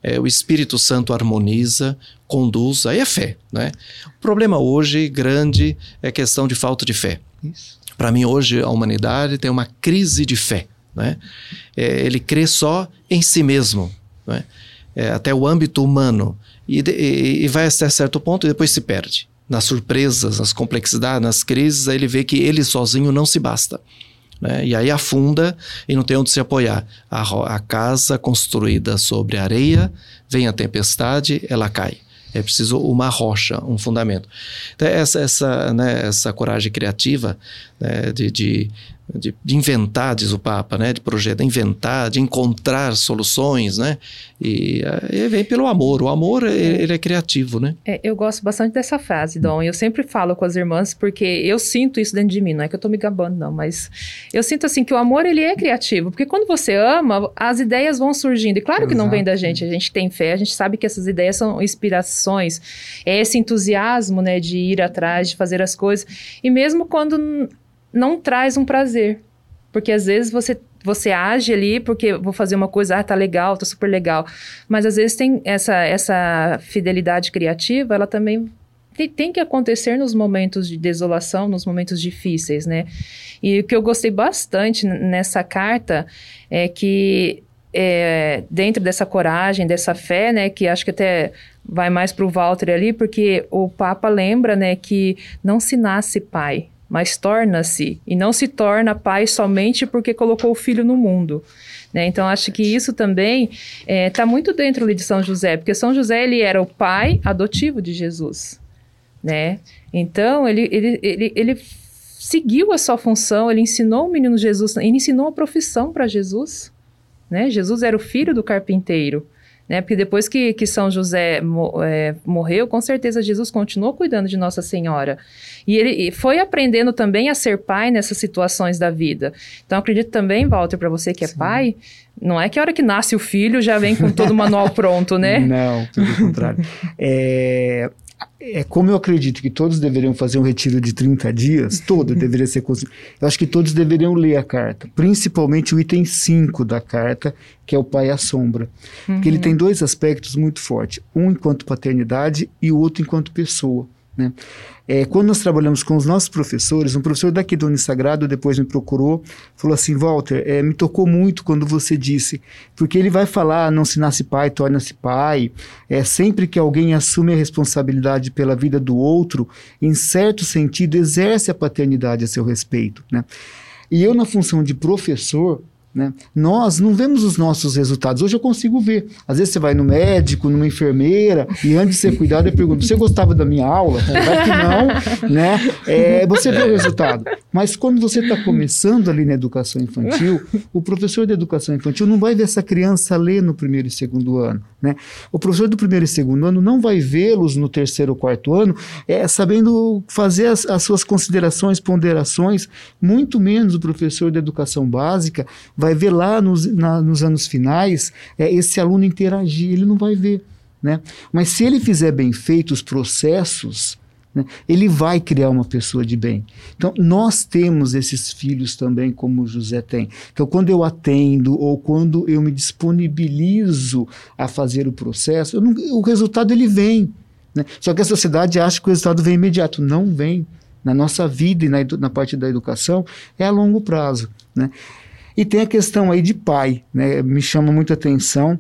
é, o Espírito Santo harmoniza, conduz, aí é fé. Né? O problema hoje, grande, é questão de falta de fé. Para mim, hoje, a humanidade tem uma crise de fé. Né? É, ele crê só em si mesmo, né? é, até o âmbito humano, e, e, e vai até certo ponto e depois se perde. Nas surpresas, nas complexidades, nas crises, aí ele vê que ele sozinho não se basta. Né? E aí afunda e não tem onde se apoiar. A, a casa construída sobre areia, vem a tempestade, ela cai. É preciso uma rocha, um fundamento. Então, essa, essa, né, essa coragem criativa né, de, de de, de, inventar, diz o Papa, né? De projetar, inventar, de encontrar soluções, né? E, e vem pelo amor. O amor, ele, ele é criativo, né? É, eu gosto bastante dessa frase, Dom. Eu sempre falo com as irmãs porque eu sinto isso dentro de mim. Não é que eu tô me gabando, não, mas eu sinto assim que o amor, ele é criativo. Porque quando você ama, as ideias vão surgindo. E claro que Exato. não vem da gente. A gente tem fé, a gente sabe que essas ideias são inspirações. É esse entusiasmo, né? De ir atrás, de fazer as coisas. E mesmo quando não traz um prazer. Porque às vezes você, você age ali porque vou fazer uma coisa, ah, tá legal, tá super legal. Mas às vezes tem essa, essa fidelidade criativa, ela também tem, tem que acontecer nos momentos de desolação, nos momentos difíceis, né? E o que eu gostei bastante nessa carta é que é, dentro dessa coragem, dessa fé, né, que acho que até vai mais para o Walter ali, porque o Papa lembra, né, que não se nasce pai, mas torna-se, e não se torna pai somente porque colocou o filho no mundo. Né? Então, acho que isso também está é, tá muito dentro ali de São José, porque São José ele era o pai adotivo de Jesus. Né? Então, ele, ele, ele, ele seguiu a sua função, ele ensinou o menino Jesus, ele ensinou a profissão para Jesus. Né? Jesus era o filho do carpinteiro. Né? Porque depois que, que São José é, morreu, com certeza Jesus continuou cuidando de Nossa Senhora. E ele foi aprendendo também a ser pai nessas situações da vida. Então, acredito também, Walter, para você que é Sim. pai, não é que a hora que nasce o filho já vem com todo o manual pronto, né? Não, pelo contrário. É, é como eu acredito que todos deveriam fazer um retiro de 30 dias, todo deveria ser Eu acho que todos deveriam ler a carta, principalmente o item 5 da carta, que é o pai à sombra. Uhum. Porque ele tem dois aspectos muito fortes, um enquanto paternidade e o outro enquanto pessoa. Né? É, quando nós trabalhamos com os nossos professores, um professor daqui do Unisagrado depois me procurou, falou assim, Walter, é, me tocou muito quando você disse, porque ele vai falar, não se nasce pai, torna-se pai, é sempre que alguém assume a responsabilidade pela vida do outro, em certo sentido exerce a paternidade a seu respeito, né? E eu na função de professor, né? Nós não vemos os nossos resultados. Hoje eu consigo ver. Às vezes você vai no médico, numa enfermeira, e antes de ser cuidado, eu pergunto: você gostava da minha aula? Vai que não, né? É, você vê o resultado. Mas quando você está começando ali na educação infantil, o professor de educação infantil não vai ver essa criança ler no primeiro e segundo ano. Né? O professor do primeiro e segundo ano não vai vê-los no terceiro ou quarto ano é, sabendo fazer as, as suas considerações, ponderações, muito menos o professor de educação básica vai ver lá nos, na, nos anos finais é, esse aluno interagir, ele não vai ver. Né? Mas se ele fizer bem feito os processos, né, ele vai criar uma pessoa de bem. Então, nós temos esses filhos também, como José tem. Então, quando eu atendo ou quando eu me disponibilizo a fazer o processo, não, o resultado ele vem. Né? Só que a sociedade acha que o resultado vem imediato. Não vem. Na nossa vida e na, na parte da educação, é a longo prazo. Né? E tem a questão aí de pai, né? Me chama muita atenção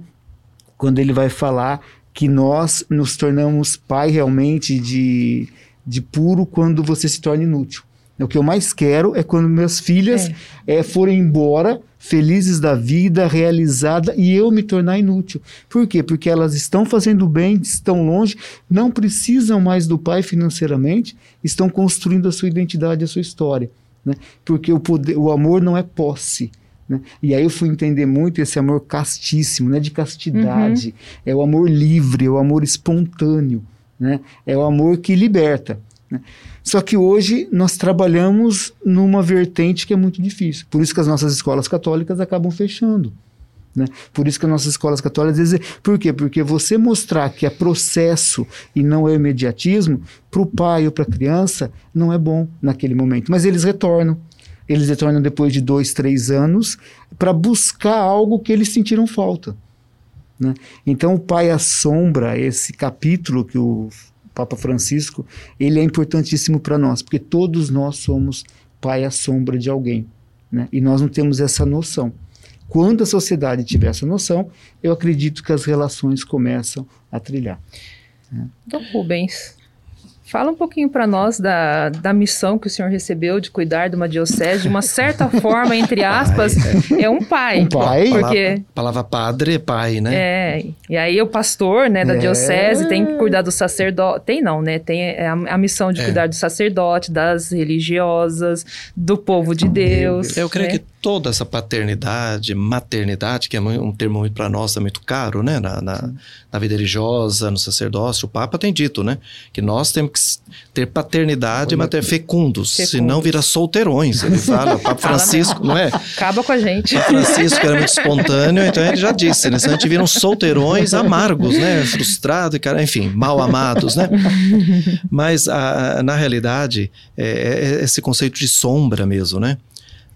quando ele vai falar que nós nos tornamos pai realmente de, de puro quando você se torna inútil. O que eu mais quero é quando minhas filhas é. É, forem embora felizes da vida, realizada, e eu me tornar inútil. Por quê? Porque elas estão fazendo bem, estão longe, não precisam mais do pai financeiramente, estão construindo a sua identidade, a sua história. Né? Porque o, poder, o amor não é posse, né? E aí eu fui entender muito esse amor castíssimo, né? de castidade. Uhum. É o amor livre, é o amor espontâneo, né? é o amor que liberta. Né? Só que hoje nós trabalhamos numa vertente que é muito difícil. Por isso que as nossas escolas católicas acabam fechando. Né? Por isso que as nossas escolas católicas dizem. Por quê? Porque você mostrar que é processo e não é imediatismo, para o pai ou para a criança, não é bom naquele momento. Mas eles retornam eles retornam depois de dois, três anos para buscar algo que eles sentiram falta. Né? Então, o Pai Assombra, esse capítulo que o Papa Francisco, ele é importantíssimo para nós, porque todos nós somos Pai à sombra de alguém. Né? E nós não temos essa noção. Quando a sociedade tiver essa noção, eu acredito que as relações começam a trilhar. Né? Então, Rubens, Fala um pouquinho para nós da, da missão que o senhor recebeu de cuidar de uma diocese, de uma certa forma, entre aspas, é um pai. Um pai? Porque... Palavra, palavra padre é pai, né? É, e aí o pastor né, da é. diocese tem que cuidar do sacerdote, tem não, né? Tem é a, a missão de é. cuidar do sacerdote, das religiosas, do povo de Deus. Eu creio né? que toda essa paternidade, maternidade, que é um termo para nós é muito caro, né? Na, na, na, vida religiosa, no sacerdócio, o Papa tem dito, né? Que nós temos que ter paternidade e mater fecundos, fecundos, senão vira solteirões. Ele fala, o Papa Francisco, não é? Acaba com a gente. Papa Francisco era muito espontâneo, então ele já disse, né? Senão a gente viram solteirões amargos, né? Frustrados, cara, enfim, mal amados, né? Mas a, na realidade, é, é esse conceito de sombra mesmo, né?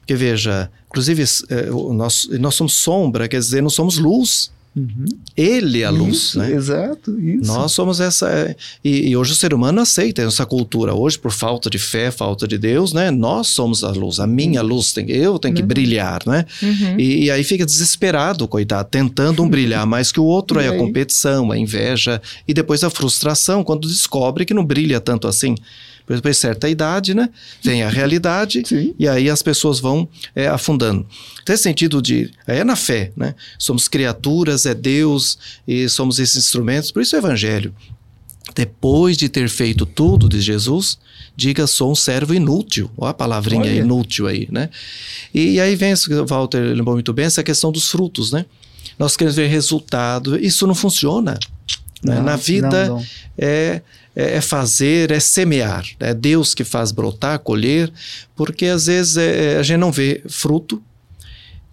Porque veja, inclusive é, nós, nós somos sombra, quer dizer, não somos luz. Uhum. Ele é a luz, isso, né? Exato, isso. Nós somos essa. É, e, e, hoje o ser humano aceita essa cultura. Hoje, por falta de fé, falta de Deus, né? Nós somos a luz. A minha uhum. luz tem, eu tenho que uhum. brilhar, né? Uhum. E, e, aí fica desesperado, coitado, tentando um brilhar mais que o outro. aí a competição, a inveja e depois a frustração quando descobre que não brilha tanto assim depois certa idade, né? Vem a realidade Sim. e aí as pessoas vão é, afundando. Então, esse sentido de. É na fé, né? Somos criaturas, é Deus e somos esses instrumentos, por isso o Evangelho. Depois de ter feito tudo de Jesus, diga sou um servo inútil. Olha a palavrinha Olha. inútil aí, né? E, e aí vem, o Walter lembrou muito bem, essa questão dos frutos, né? Nós queremos ver resultado. Isso não funciona. Né? Não, Na vida não, não. é é, é fazer, é semear. É Deus que faz brotar, colher, porque às vezes é, é a gente não vê fruto,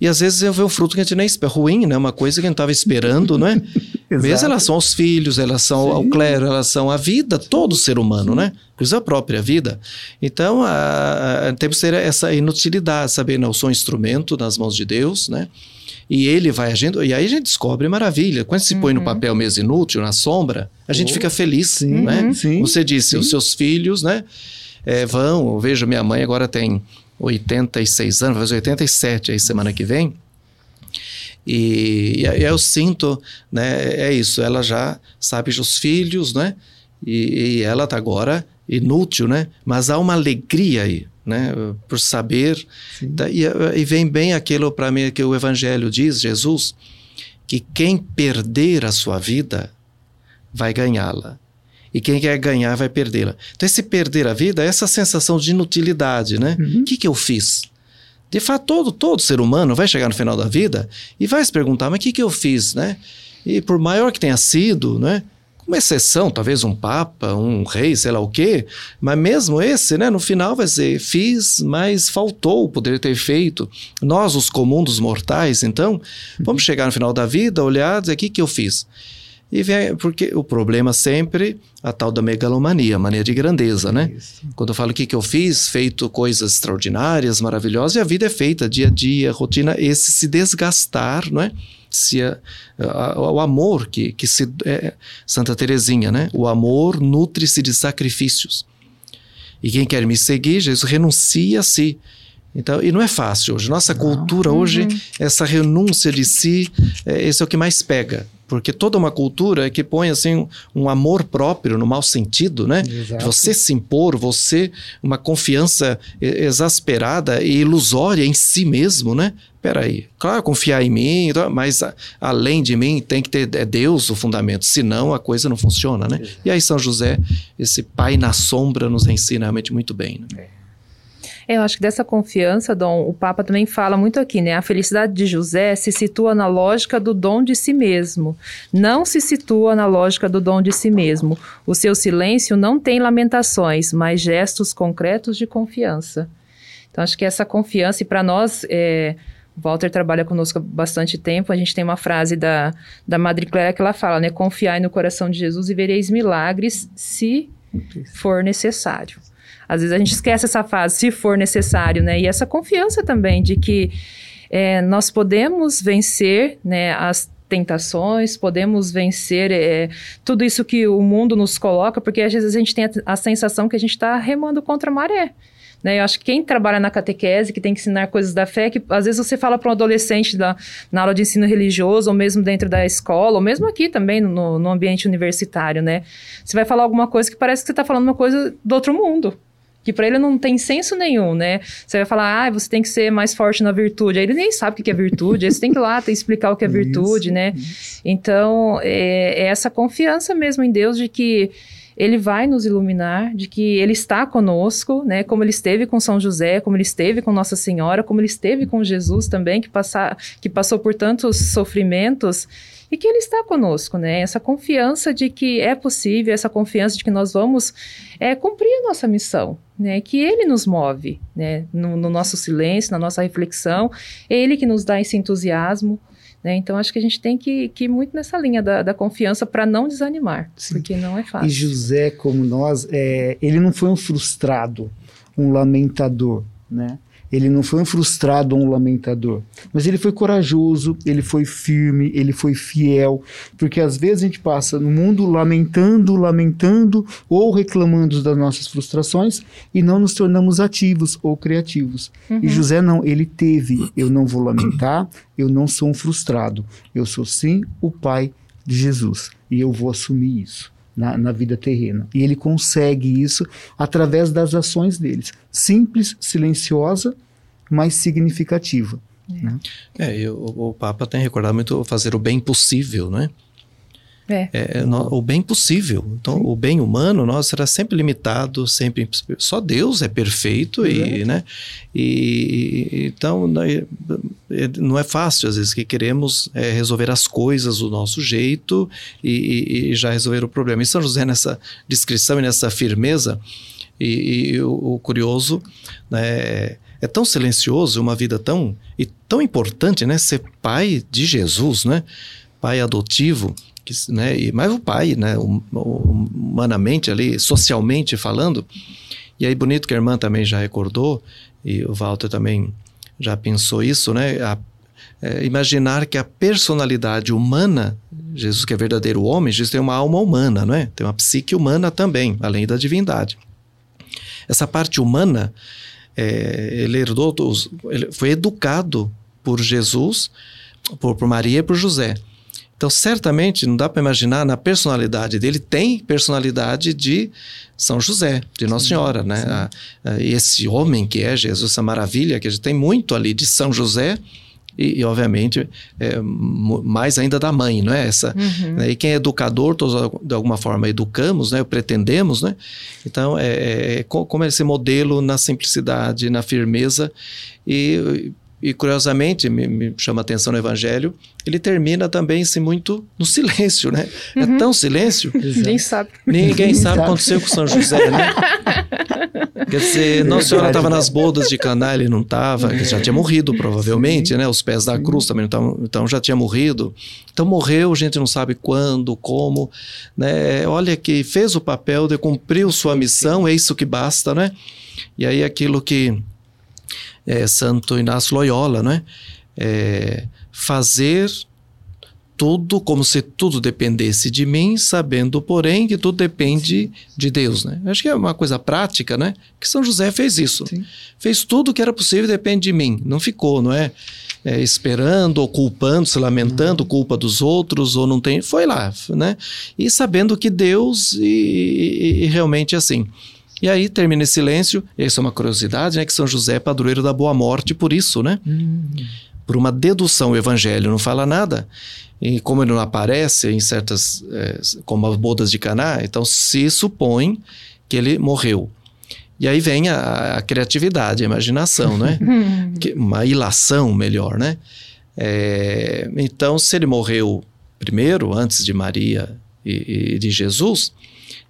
e às vezes eu vejo um fruto que a gente nem espera. Ruim, né? Uma coisa que a gente estava esperando, não é? Mesmo em relação aos filhos, em relação Sim. ao clero, em relação à vida, todo ser humano, Sim. né? Inclusive a própria vida. Então, a, a, temos que ter essa inutilidade, saber, não, eu sou um instrumento nas mãos de Deus, né? E ele vai agindo, e aí a gente descobre maravilha. Quando se uhum. põe no uhum. papel mesmo inútil, na sombra, a gente oh, fica feliz, sim, né? Sim, Você disse, sim. os seus filhos, né, é, vão, eu vejo minha mãe agora tem 86 anos, vai fazer 87 aí semana que vem, e, e eu sinto, né, é isso, ela já sabe os filhos, né, e, e ela tá agora inútil, né, mas há uma alegria aí, né? Por saber. Da, e, e, vem bem aquilo para mim que o Evangelho diz, Jesus, que quem perder a sua vida vai ganhá-la. E quem quer ganhar vai perdê-la. Então, esse perder a vida é essa sensação de inutilidade, né? O uhum. que, que eu fiz? De fato, todo, todo ser humano vai chegar no final da vida e vai se perguntar, mas o que, que eu fiz, né? E por maior que tenha sido, né? Uma exceção, talvez um papa, um rei, sei lá o quê, mas mesmo esse, né, no final vai dizer, fiz, mas faltou, poderia ter feito. Nós, os comuns dos mortais, então, vamos chegar no final da vida, olhar, dizer, o que, que eu fiz? E vem, porque o problema sempre a tal da megalomania, mania de grandeza, né? Isso. Quando eu falo o que, que eu fiz, feito coisas extraordinárias, maravilhosas, e a vida é feita dia a dia, rotina, esse se desgastar, não é? Se a, a, o amor que, que se. É, Santa Teresinha, né? O amor nutre-se de sacrifícios. E quem quer me seguir, Jesus renuncia a si. Então, e não é fácil hoje. Nossa não. cultura uhum. hoje, essa renúncia de si, é, esse é o que mais pega porque toda uma cultura que põe assim um amor próprio no mau sentido, né? Exato. Você se impor, você uma confiança exasperada e ilusória em si mesmo, né? Peraí, claro, confiar em mim, então, mas além de mim tem que ter é Deus o fundamento, senão a coisa não funciona, né? Exato. E aí São José, esse pai na sombra, nos ensina realmente muito bem. Né? É. É, eu acho que dessa confiança, Dom, o Papa também fala muito aqui, né? A felicidade de José se situa na lógica do dom de si mesmo, não se situa na lógica do dom de si mesmo. O seu silêncio não tem lamentações, mas gestos concretos de confiança. Então, acho que essa confiança, e para nós, é, o Walter trabalha conosco há bastante tempo, a gente tem uma frase da, da Madre Clara que ela fala, né? Confiai no coração de Jesus e vereis milagres se for necessário. Às vezes a gente esquece essa fase, se for necessário, né? E essa confiança também de que é, nós podemos vencer, né, as tentações, podemos vencer é, tudo isso que o mundo nos coloca, porque às vezes a gente tem a, a sensação que a gente está remando contra a maré. Né? Eu acho que quem trabalha na catequese, que tem que ensinar coisas da fé, que às vezes você fala para um adolescente da, na aula de ensino religioso, ou mesmo dentro da escola, ou mesmo aqui também no, no ambiente universitário, né? Você vai falar alguma coisa que parece que você está falando uma coisa do outro mundo que para ele não tem senso nenhum, né? Você vai falar, ah, você tem que ser mais forte na virtude. Aí ele nem sabe o que é virtude, aí você tem que ir lá explicar o que é virtude, isso, né? Isso. Então, é, é, essa confiança mesmo em Deus de que ele vai nos iluminar, de que ele está conosco, né? Como ele esteve com São José, como ele esteve com Nossa Senhora, como ele esteve com Jesus também, que, passar, que passou por tantos sofrimentos e que Ele está conosco, né? Essa confiança de que é possível, essa confiança de que nós vamos é, cumprir a nossa missão, né? Que Ele nos move, né? No, no nosso silêncio, na nossa reflexão, é Ele que nos dá esse entusiasmo, né? Então, acho que a gente tem que, que ir muito nessa linha da, da confiança para não desanimar, Sim. porque não é fácil. E José, como nós, é, ele não foi um frustrado, um lamentador, né? Ele não foi um frustrado ou um lamentador, mas ele foi corajoso, ele foi firme, ele foi fiel, porque às vezes a gente passa no mundo lamentando, lamentando ou reclamando das nossas frustrações e não nos tornamos ativos ou criativos. Uhum. E José não, ele teve, eu não vou lamentar, eu não sou um frustrado, eu sou sim o pai de Jesus e eu vou assumir isso na, na vida terrena. E ele consegue isso através das ações deles. Simples, silenciosa, mas significativa. É, né? é o, o Papa tem recordado muito fazer o bem possível, né? É. é o bem possível. Então, Sim. o bem humano nosso será sempre limitado, sempre só Deus é perfeito e, né? E então é, não é fácil às vezes que queremos é, resolver as coisas do nosso jeito e, e, já resolver o problema. E São José nessa descrição e nessa firmeza e, e o, o, curioso, né? É tão silencioso, uma vida tão e tão importante, né? Ser pai de Jesus, né? Pai adotivo que, né, e, mas o pai, né, humanamente ali, socialmente falando, e aí bonito que a irmã também já recordou, e o Walter também já pensou isso, né, a, é, imaginar que a personalidade humana, Jesus que é verdadeiro homem, Jesus tem uma alma humana, não é? Tem uma psique humana também, além da divindade. Essa parte humana, é, ele herdou, ele foi educado por Jesus, por, por Maria e por José. Então, certamente, não dá para imaginar na personalidade dele, tem personalidade de São José, de Nossa sim, Senhora, né? A, a, esse homem que é Jesus, essa maravilha, que a gente tem muito ali de São José, e, e, obviamente é, mais ainda da mãe, não é essa? Uhum. Né? E quem é educador, todos de alguma forma educamos, né? Pretendemos, né? Então é, é, é como esse modelo na simplicidade, na firmeza e e curiosamente, me, me, chama a atenção no Evangelho, ele termina também assim, muito no silêncio, né? É uhum. É tão silêncio. Ninguém sabe. Ninguém sabe o que aconteceu com São José, né? Quer dizer, Nossa Senhora estava nas bodas de Caná, ele não estava, já tinha morrido provavelmente, Sim. né? Os pés da cruz também não estavam, então já tinha morrido. Então morreu, a gente não sabe quando, como, né? Olha que fez o papel de cumpriu sua missão, é isso que basta, né? E aí aquilo que é, Santo Inácio Loyola, né? É, fazer tudo como se tudo dependesse de mim, sabendo, porém, que tudo depende de Deus, né? Acho que é uma coisa prática, né? Que São José fez isso. Sim. Fez tudo que era possível depende de mim. Não ficou, não é? é esperando ou culpando, se lamentando, uhum. culpa dos outros ou não tem. Foi lá, né? E sabendo que Deus e, e, e realmente assim. E aí termina em silêncio, e isso é uma curiosidade, né? Que São José é padroeiro da boa morte por isso, né? Hum. Por uma dedução, o evangelho não fala nada. E como ele não aparece em certas, é, como as bodas de Caná, então se supõe que ele morreu. E aí vem a, a criatividade, a imaginação, né? que, uma ilação melhor, né? É, então, se ele morreu primeiro, antes de Maria e, e de Jesus,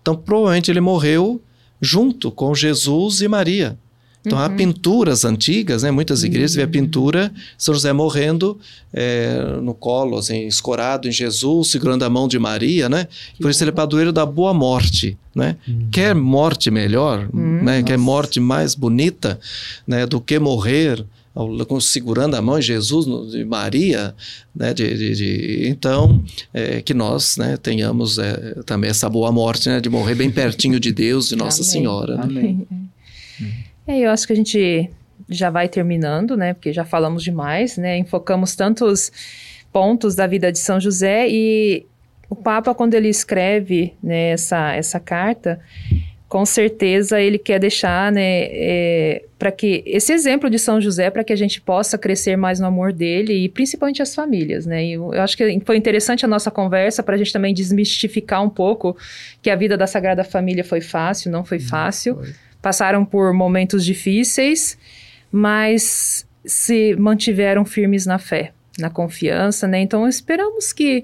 então provavelmente ele morreu junto com Jesus e Maria. Então uhum. há pinturas antigas, né? Muitas igrejas uhum. vê a pintura São José morrendo é, no colo, assim, escorado em Jesus, segurando a mão de Maria, né? Por isso ele é padroeiro da boa morte, né? Uhum. Quer morte melhor, uhum. né? Quer morte mais bonita, né? Do que morrer segurando a mão de Jesus de Maria, né, de, de, de então é, que nós né, tenhamos é, também essa boa morte, né, de morrer bem pertinho de Deus, de Nossa Amém. Senhora. Né? Amém. É, eu acho que a gente já vai terminando, né, porque já falamos demais, né, enfocamos tantos pontos da vida de São José e o Papa quando ele escreve né, essa, essa carta com certeza ele quer deixar, né, é, para que esse exemplo de São José, para que a gente possa crescer mais no amor dele e principalmente as famílias, né? E eu, eu acho que foi interessante a nossa conversa para a gente também desmistificar um pouco que a vida da Sagrada Família foi fácil, não foi fácil. Não foi. Passaram por momentos difíceis, mas se mantiveram firmes na fé, na confiança, né? Então esperamos que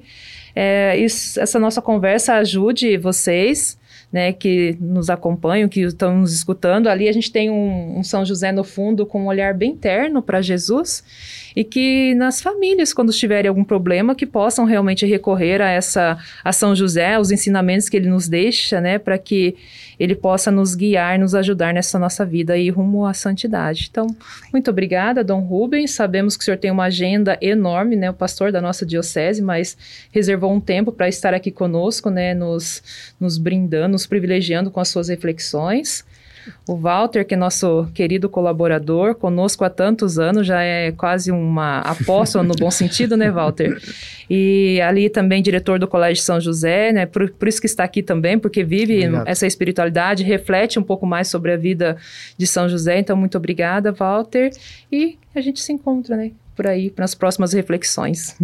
é, isso, essa nossa conversa ajude vocês né, que nos acompanham, que estão nos escutando. Ali a gente tem um, um São José no fundo com um olhar bem terno para Jesus e que nas famílias, quando tiverem algum problema, que possam realmente recorrer a essa a São José, os ensinamentos que ele nos deixa, né, para que ele possa nos guiar, nos ajudar nessa nossa vida e rumo à santidade. Então, muito obrigada, Dom Rubens. Sabemos que o senhor tem uma agenda enorme, né, o pastor da nossa diocese, mas reservou um tempo para estar aqui conosco, né, nos, nos brindando, nos privilegiando com as suas reflexões. O Walter, que é nosso querido colaborador, conosco há tantos anos, já é quase uma apóstola no bom sentido, né, Walter? E ali também diretor do Colégio São José, né? Por, por isso que está aqui também, porque vive Obrigado. essa espiritualidade, reflete um pouco mais sobre a vida de São José. Então, muito obrigada, Walter. E a gente se encontra, né? Por aí, nas próximas reflexões.